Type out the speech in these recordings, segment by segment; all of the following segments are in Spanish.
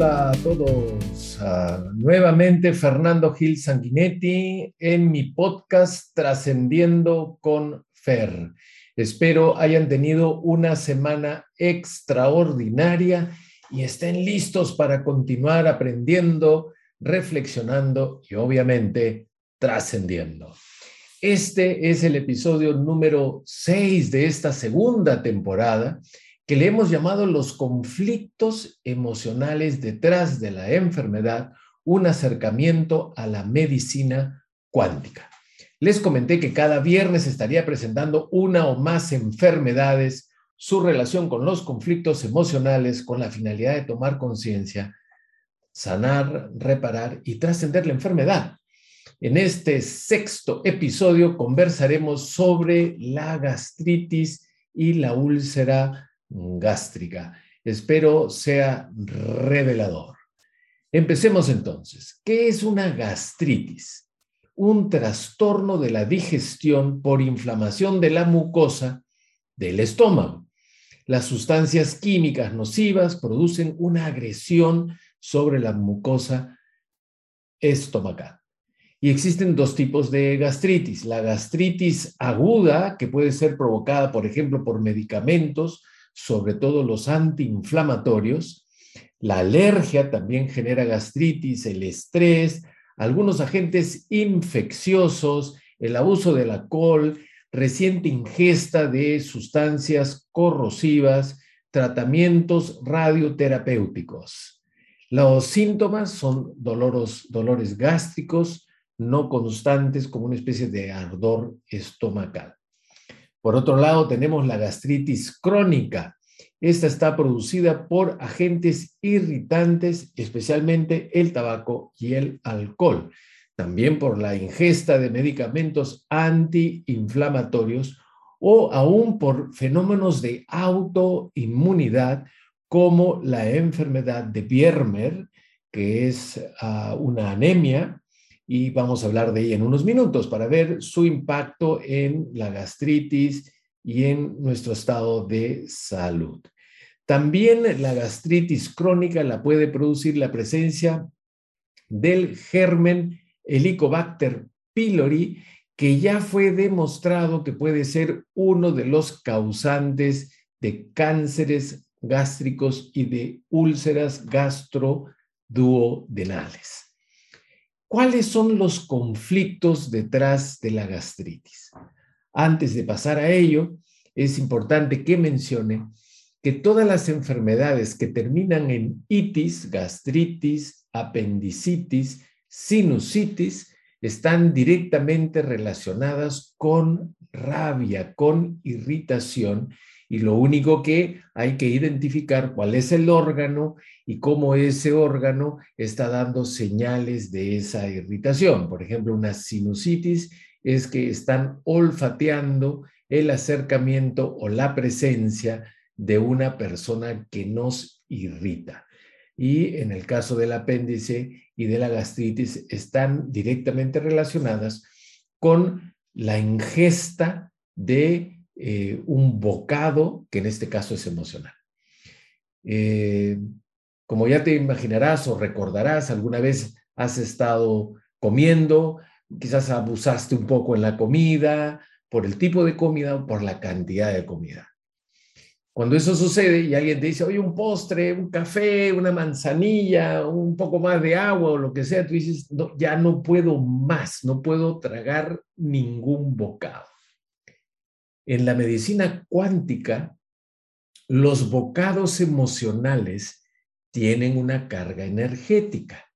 Hola a todos. Ah, nuevamente Fernando Gil Sanguinetti en mi podcast Trascendiendo con Fer. Espero hayan tenido una semana extraordinaria y estén listos para continuar aprendiendo, reflexionando y obviamente trascendiendo. Este es el episodio número 6 de esta segunda temporada que le hemos llamado los conflictos emocionales detrás de la enfermedad, un acercamiento a la medicina cuántica. Les comenté que cada viernes estaría presentando una o más enfermedades, su relación con los conflictos emocionales con la finalidad de tomar conciencia, sanar, reparar y trascender la enfermedad. En este sexto episodio conversaremos sobre la gastritis y la úlcera gástrica. Espero sea revelador. Empecemos entonces. ¿Qué es una gastritis? Un trastorno de la digestión por inflamación de la mucosa del estómago. Las sustancias químicas nocivas producen una agresión sobre la mucosa estomacal. Y existen dos tipos de gastritis. La gastritis aguda, que puede ser provocada, por ejemplo, por medicamentos, sobre todo los antiinflamatorios. La alergia también genera gastritis, el estrés, algunos agentes infecciosos, el abuso del alcohol, reciente ingesta de sustancias corrosivas, tratamientos radioterapéuticos. Los síntomas son dolores gástricos no constantes como una especie de ardor estomacal. Por otro lado, tenemos la gastritis crónica. Esta está producida por agentes irritantes, especialmente el tabaco y el alcohol. También por la ingesta de medicamentos antiinflamatorios o aún por fenómenos de autoinmunidad como la enfermedad de Biermer, que es ah, una anemia y vamos a hablar de ella en unos minutos para ver su impacto en la gastritis y en nuestro estado de salud. También la gastritis crónica la puede producir la presencia del germen Helicobacter pylori, que ya fue demostrado que puede ser uno de los causantes de cánceres gástricos y de úlceras gastroduodenales. ¿Cuáles son los conflictos detrás de la gastritis? Antes de pasar a ello, es importante que mencione que todas las enfermedades que terminan en itis, gastritis, apendicitis, sinusitis, están directamente relacionadas con rabia, con irritación y lo único que hay que identificar cuál es el órgano y cómo ese órgano está dando señales de esa irritación. Por ejemplo, una sinusitis es que están olfateando el acercamiento o la presencia de una persona que nos irrita. Y en el caso del apéndice y de la gastritis están directamente relacionadas con la ingesta de eh, un bocado que en este caso es emocional. Eh, como ya te imaginarás o recordarás, alguna vez has estado comiendo, quizás abusaste un poco en la comida, por el tipo de comida o por la cantidad de comida. Cuando eso sucede y alguien te dice, oye, un postre, un café, una manzanilla, un poco más de agua o lo que sea, tú dices, ya no puedo más, no puedo tragar ningún bocado. En la medicina cuántica, los bocados emocionales tienen una carga energética.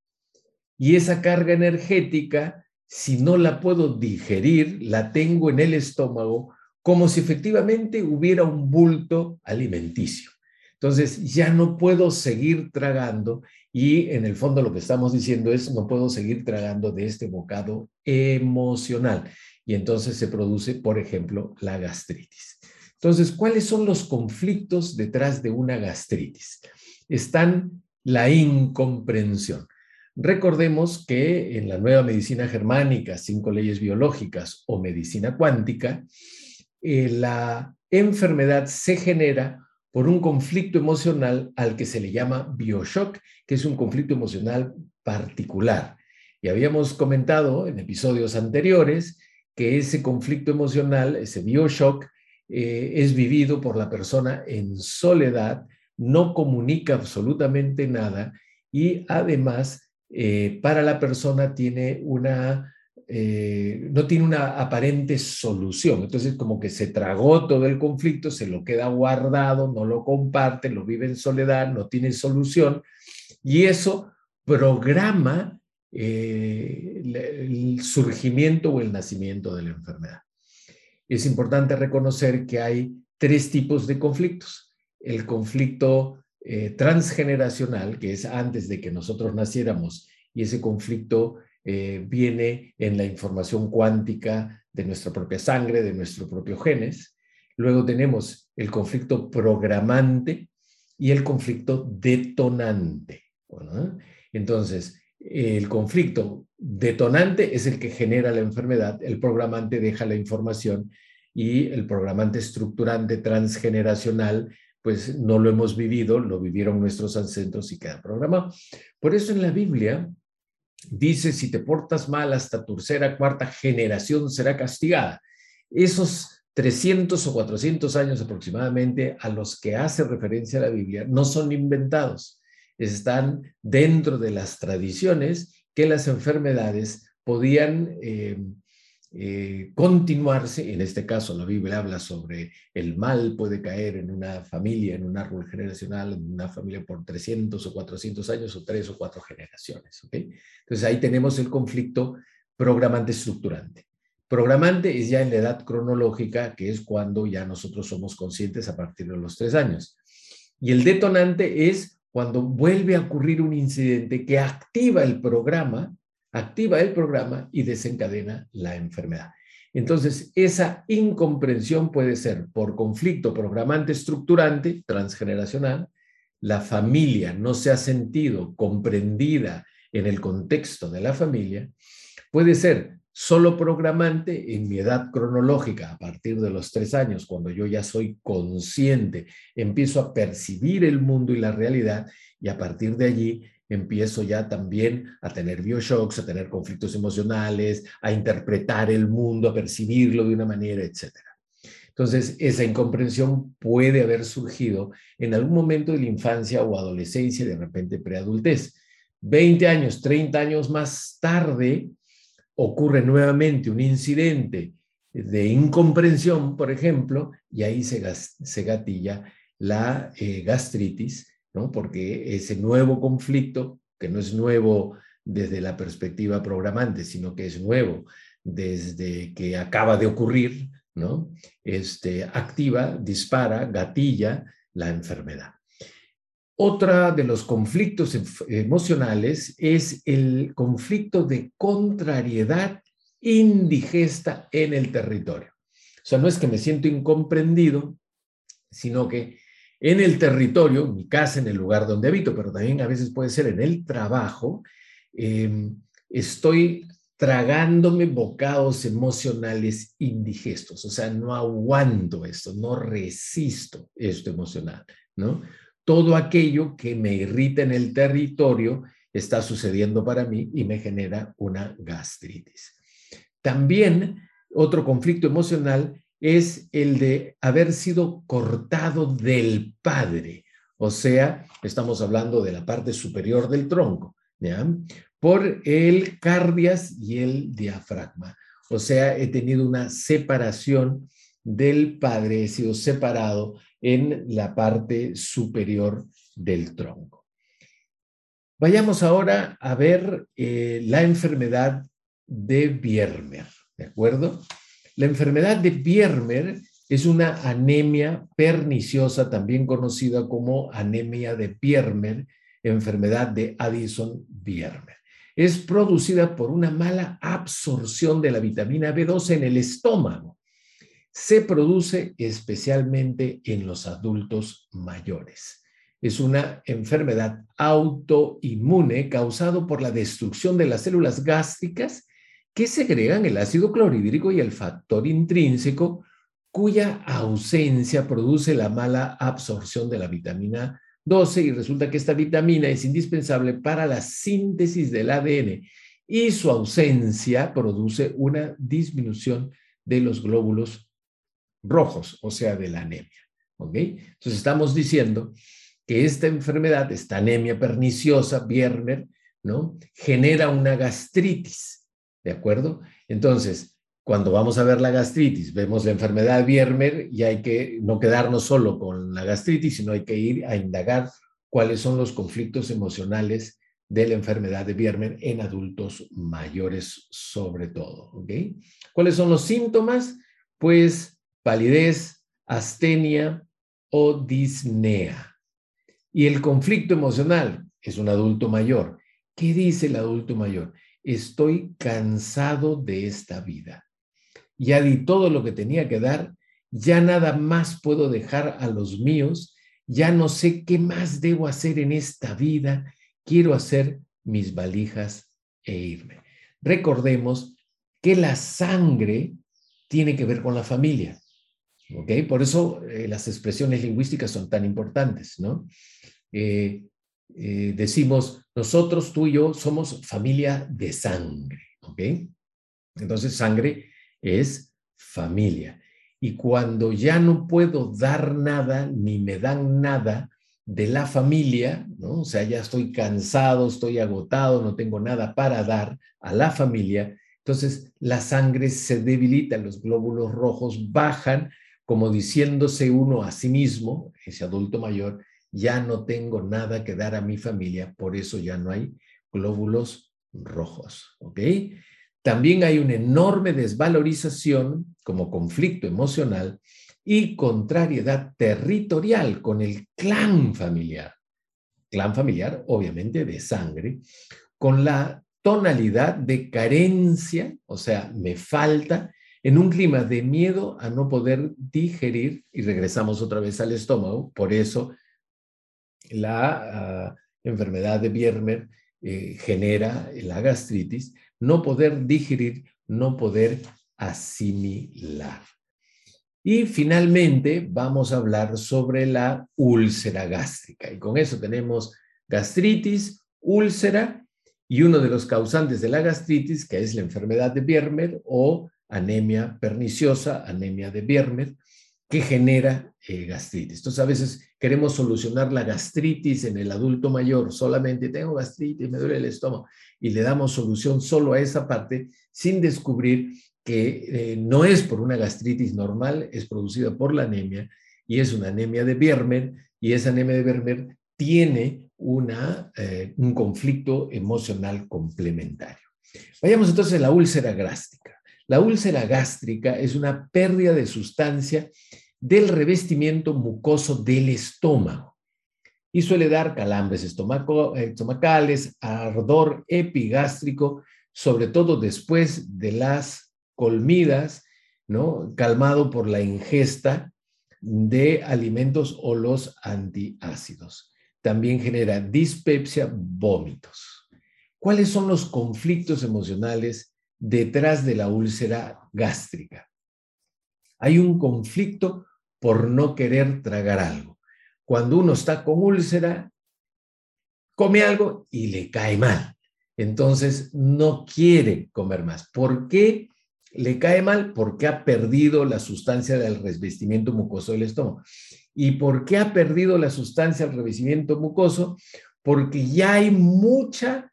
Y esa carga energética, si no la puedo digerir, la tengo en el estómago como si efectivamente hubiera un bulto alimenticio. Entonces, ya no puedo seguir tragando y en el fondo lo que estamos diciendo es, no puedo seguir tragando de este bocado emocional y entonces se produce, por ejemplo, la gastritis. Entonces, ¿cuáles son los conflictos detrás de una gastritis? Están la incomprensión. Recordemos que en la nueva medicina germánica, cinco leyes biológicas o medicina cuántica, eh, la enfermedad se genera por un conflicto emocional al que se le llama bioshock, que es un conflicto emocional particular. Y habíamos comentado en episodios anteriores que ese conflicto emocional, ese bioshock, eh, es vivido por la persona en soledad, no comunica absolutamente nada y además eh, para la persona tiene una eh, no tiene una aparente solución. Entonces, como que se tragó todo el conflicto, se lo queda guardado, no lo comparte, lo vive en soledad, no tiene solución, y eso programa eh, el surgimiento o el nacimiento de la enfermedad. Es importante reconocer que hay tres tipos de conflictos. El conflicto eh, transgeneracional, que es antes de que nosotros naciéramos, y ese conflicto eh, viene en la información cuántica de nuestra propia sangre, de nuestros propios genes. Luego tenemos el conflicto programante y el conflicto detonante. Entonces, el conflicto detonante es el que genera la enfermedad, el programante deja la información y el programante estructurante transgeneracional, pues no lo hemos vivido, lo vivieron nuestros ancestros y queda programado. Por eso en la Biblia dice, si te portas mal hasta tercera, cuarta generación será castigada. Esos 300 o 400 años aproximadamente a los que hace referencia la Biblia no son inventados, están dentro de las tradiciones que las enfermedades podían eh, eh, continuarse, en este caso la Biblia habla sobre el mal puede caer en una familia, en un árbol generacional, en una familia por 300 o 400 años o tres o cuatro generaciones. Entonces ahí tenemos el conflicto programante estructurante. Programante es ya en la edad cronológica, que es cuando ya nosotros somos conscientes a partir de los tres años. Y el detonante es cuando vuelve a ocurrir un incidente que activa el programa activa el programa y desencadena la enfermedad. Entonces, esa incomprensión puede ser por conflicto programante estructurante transgeneracional, la familia no se ha sentido comprendida en el contexto de la familia, puede ser solo programante en mi edad cronológica, a partir de los tres años, cuando yo ya soy consciente, empiezo a percibir el mundo y la realidad y a partir de allí empiezo ya también a tener bioshocks, a tener conflictos emocionales, a interpretar el mundo, a percibirlo de una manera, etc. Entonces, esa incomprensión puede haber surgido en algún momento de la infancia o adolescencia, de repente preadultez. 20 años, 30 años más tarde, ocurre nuevamente un incidente de incomprensión, por ejemplo, y ahí se, gatilla la eh, gastritis, porque ese nuevo conflicto, que no es nuevo desde la perspectiva programante, sino que es nuevo desde que acaba de ocurrir, ¿no? Este, activa, dispara, gatilla la enfermedad. Otra de los conflictos emocionales es el conflicto de contrariedad indigesta en el territorio. O sea, no es que me siento incomprendido, sino que en el territorio, mi casa, en el lugar donde habito, pero también a veces puede ser en el trabajo, em, estoy tragándome bocados emocionales indigestos, o sea, no aguanto esto, no resisto esto emocional, ¿no? Todo aquello que me irrita en el territorio está sucediendo para mí y me genera una gastritis. También otro conflicto emocional es el de haber sido cortado del padre. O sea, estamos hablando de la parte superior del tronco, ¿ya? Por el cardias y el diafragma. O sea, he tenido una separación del padre, he sido separado en la parte superior del tronco. Vayamos ahora a ver eh, la enfermedad de Biermer, ¿de acuerdo? La enfermedad de Biermer es una anemia perniciosa, también conocida como anemia de Biermer, enfermedad de Addison-Biermer. Es producida por una mala absorción de la vitamina B12 en el estómago. Se produce especialmente en los adultos mayores. Es una enfermedad autoinmune causada por la destrucción de las células gástricas que segregan el ácido clorhídrico y el factor intrínseco cuya ausencia produce la mala absorción de la vitamina 12 y resulta que esta vitamina es indispensable para la síntesis del ADN y su ausencia produce una disminución de los glóbulos rojos, o sea, de la anemia. ¿Ok? Entonces estamos diciendo que esta enfermedad, esta anemia perniciosa, Biermer, ¿no? Genera una gastritis, ¿de acuerdo? Entonces, cuando vamos a ver la gastritis, vemos la enfermedad Biermer y hay que no quedarnos solo con la gastritis, sino hay que ir a indagar cuáles son los conflictos emocionales de la enfermedad de Biermer en adultos mayores sobre todo. ¿ok? ¿Cuáles son los síntomas? Pues palidez, astenia o disnea. Y el conflicto emocional es un adulto mayor. ¿Qué dice el adulto mayor? Estoy cansado de esta vida. Ya di todo lo que tenía que dar, ya nada más puedo dejar a los míos, ya no sé qué más debo hacer en esta vida, quiero hacer mis valijas e irme. Recordemos que la sangre tiene que ver con la familia. ¿Ok? Por eso eh, las expresiones lingüísticas son tan importantes, ¿no? Eh, eh, decimos, nosotros, tú y yo, somos familia de sangre, ¿ok? Entonces, sangre es familia. Y cuando ya no puedo dar nada, ni me dan nada de la familia, ¿no? O sea, ya estoy cansado, estoy agotado, no tengo nada para dar a la familia, entonces la sangre se debilita, los glóbulos rojos bajan, como diciéndose uno a sí mismo, ese adulto mayor, ya no tengo nada que dar a mi familia, por eso ya no hay glóbulos rojos, ¿ok? También hay una enorme desvalorización como conflicto emocional y contrariedad territorial con el clan familiar. Clan familiar, obviamente, de sangre, con la tonalidad de carencia, o sea, me falta, en un clima de miedo a no poder digerir, y regresamos otra vez al estómago, por eso la ah, enfermedad de Biermer eh, genera la gastritis, no poder digerir, no poder asimilar. Y finalmente vamos a hablar sobre la úlcera gástrica. Y con eso tenemos gastritis, úlcera y uno de los causantes de la gastritis, que es la enfermedad de Biermer o anemia perniciosa, anemia de Biermer, que genera eh, gastritis. Entonces, a veces queremos solucionar la gastritis en el adulto mayor, solamente tengo gastritis, me duele el estómago, y le damos solución solo a esa parte sin descubrir que eh, no es por una gastritis normal, es producida por la anemia y es una anemia de Biermer y esa anemia de Biermer tiene una, eh, un conflicto emocional complementario. Vayamos entonces a la úlcera gástrica. La úlcera gástrica es una pérdida de sustancia del revestimiento mucoso del estómago y suele dar calambres estomacales, ardor epigástrico, sobre todo después de las colmidas, ¿no? calmado por la ingesta de alimentos o los antiácidos. También genera dispepsia, vómitos. ¿Cuáles son los conflictos emocionales detrás de la úlcera gástrica. Hay un conflicto por no querer tragar algo. Cuando uno está con úlcera, come algo y le cae mal. Entonces no quiere comer más. ¿Por qué le cae mal? Porque ha perdido la sustancia del revestimiento mucoso del estómago. ¿Y por qué ha perdido la sustancia del revestimiento mucoso? Porque ya hay mucha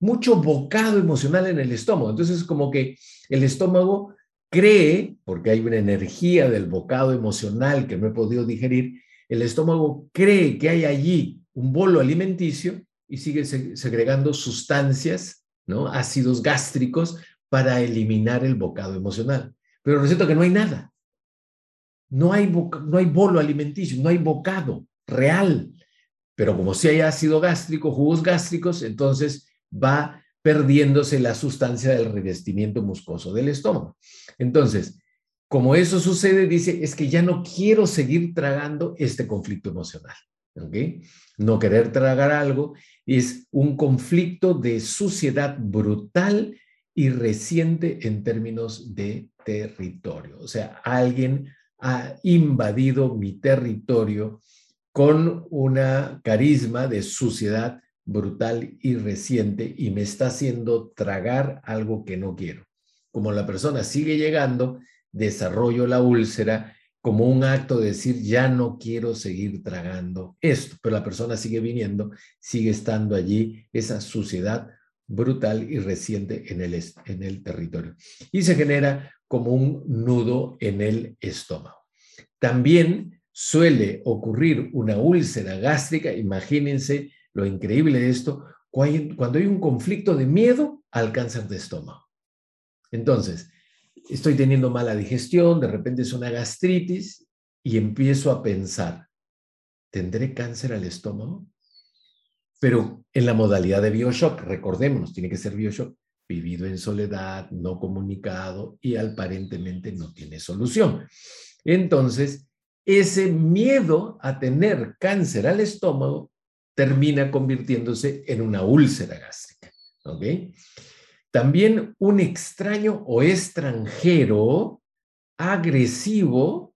mucho bocado emocional en el estómago. Entonces, como que el estómago cree, porque hay una energía del bocado emocional que no he podido digerir, el estómago cree que hay allí un bolo alimenticio y sigue segregando sustancias, ¿no? ácidos gástricos para eliminar el bocado emocional. Pero resulta que no hay nada. No hay, no hay bolo alimenticio, no hay bocado real. Pero como si hay ácido gástrico, jugos gástricos, entonces va perdiéndose la sustancia del revestimiento muscoso del estómago. Entonces, como eso sucede, dice, es que ya no quiero seguir tragando este conflicto emocional. ¿ok? No querer tragar algo es un conflicto de suciedad brutal y reciente en términos de territorio. O sea, alguien ha invadido mi territorio con una carisma de suciedad brutal y reciente y me está haciendo tragar algo que no quiero. Como la persona sigue llegando, desarrollo la úlcera como un acto de decir, ya no quiero seguir tragando esto, pero la persona sigue viniendo, sigue estando allí esa suciedad brutal y reciente en el, en el territorio. Y se genera como un nudo en el estómago. También suele ocurrir una úlcera gástrica, imagínense lo increíble de esto, cuando hay un conflicto de miedo al cáncer de estómago. Entonces, estoy teniendo mala digestión, de repente es una gastritis y empiezo a pensar, ¿tendré cáncer al estómago? Pero en la modalidad de Bioshock, recordémonos, tiene que ser Bioshock, vivido en soledad, no comunicado y aparentemente no tiene solución. Entonces, ese miedo a tener cáncer al estómago termina convirtiéndose en una úlcera gástrica. También un extraño o extranjero agresivo,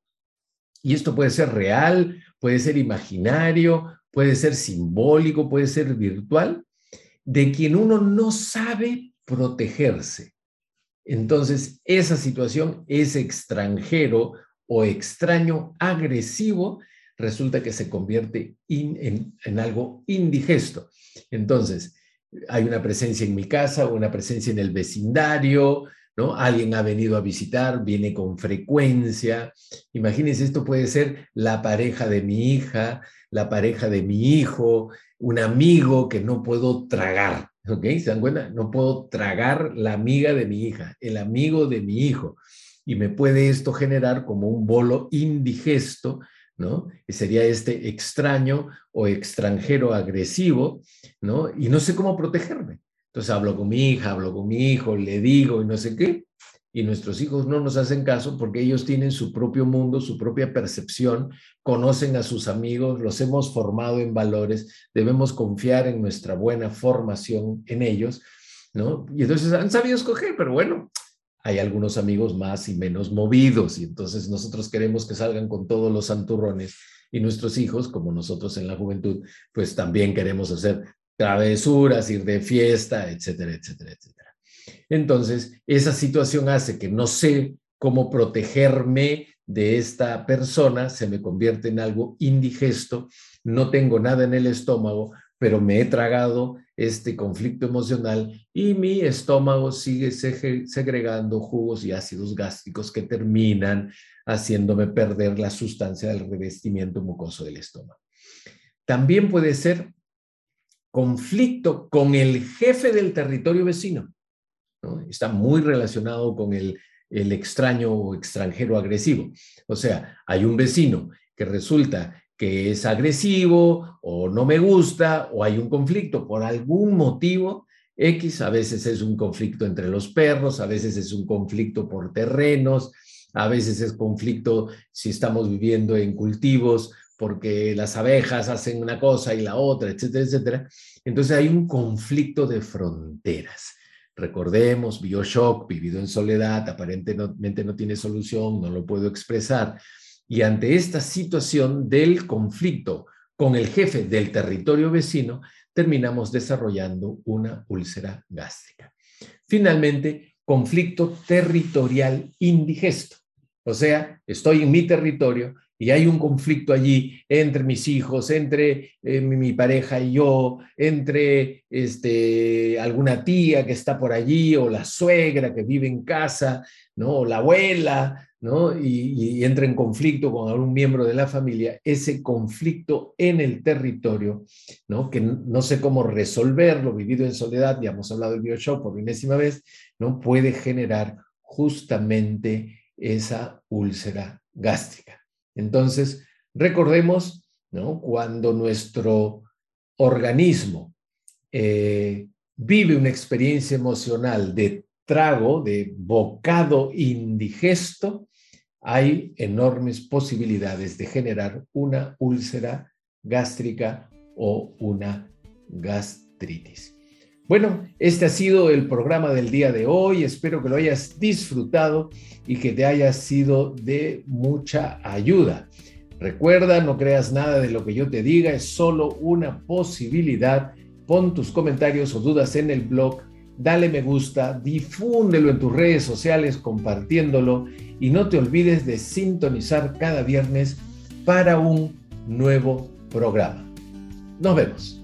y esto puede ser real, puede ser imaginario, puede ser simbólico, puede ser virtual, de quien uno no sabe protegerse. Entonces, esa situación, es extranjero o extraño agresivo, resulta que se convierte en, algo indigesto. Entonces, hay una presencia en mi casa, una presencia en el vecindario, ¿no? Alguien ha venido a visitar, viene con frecuencia. Imagínense, esto puede ser la pareja de mi hija, la pareja de mi hijo, un amigo que no puedo tragar, ¿ok? ¿Se dan cuenta? No puedo tragar la amiga de mi hija, el amigo de mi hijo. Y me puede esto generar como un bolo indigesto ¿no? sería este extraño o extranjero agresivo, ¿no? Y no sé cómo protegerme. Entonces hablo con mi hija, hablo con mi hijo, le digo y no sé qué, y nuestros hijos no nos hacen caso porque ellos tienen su propio mundo, su propia percepción, conocen a sus amigos, los hemos formado en valores, debemos confiar en nuestra buena formación en ellos, ¿no? Y entonces han sabido escoger, pero bueno, hay algunos amigos más y menos movidos y entonces nosotros queremos que salgan con todos los santurrones y nuestros hijos, como nosotros en la juventud, pues también queremos hacer travesuras, ir de fiesta, etcétera, etcétera, etcétera. Entonces, esa situación hace que no sé cómo protegerme de esta persona, se me convierte en algo indigesto, no tengo nada en el estómago, pero me he tragado este conflicto emocional y mi estómago sigue segregando jugos y ácidos gástricos que terminan haciéndome perder la sustancia del revestimiento mucoso del estómago. También puede ser conflicto con el jefe del territorio vecino. Está muy relacionado con el, el extraño o extranjero agresivo. O sea, hay un vecino que resulta que es agresivo o no me gusta o hay un conflicto por algún motivo X, a veces es un conflicto entre los perros, a veces es un conflicto por terrenos, a veces es conflicto si estamos viviendo en cultivos porque las abejas hacen una cosa y la otra, etcétera, etcétera. Entonces hay un conflicto de fronteras. Recordemos, Bioshock, vivido en soledad, aparentemente no tiene solución, no lo puedo expresar. Y ante esta situación del conflicto con el jefe del territorio vecino, terminamos desarrollando una úlcera gástrica. Finalmente, conflicto territorial indigesto. O sea, estoy en mi territorio y hay un conflicto allí entre mis hijos, entre eh, mi, pareja y yo, entre este, alguna tía que está por allí o la suegra que vive en casa, ¿no? o la abuela, y, entra en conflicto con algún miembro de la familia, ese conflicto en el territorio, ¿no? que no sé cómo resolverlo, vivido en soledad, ya hemos hablado del bioshock por enésima vez, ¿no? puede generar justamente esa úlcera gástrica. Entonces, recordemos, cuando nuestro organismo eh, vive una experiencia emocional de trago, de bocado indigesto, hay enormes posibilidades de generar una úlcera gástrica o una gastritis. Bueno, este ha sido el programa del día de hoy. Espero que lo hayas disfrutado y que te haya sido de mucha ayuda. Recuerda, no creas nada de lo que yo te diga, es solo una posibilidad. Pon tus comentarios o dudas en el blog, dale me gusta, difúndelo en tus redes sociales compartiéndolo y no te olvides de sintonizar cada viernes para un nuevo programa. Nos vemos.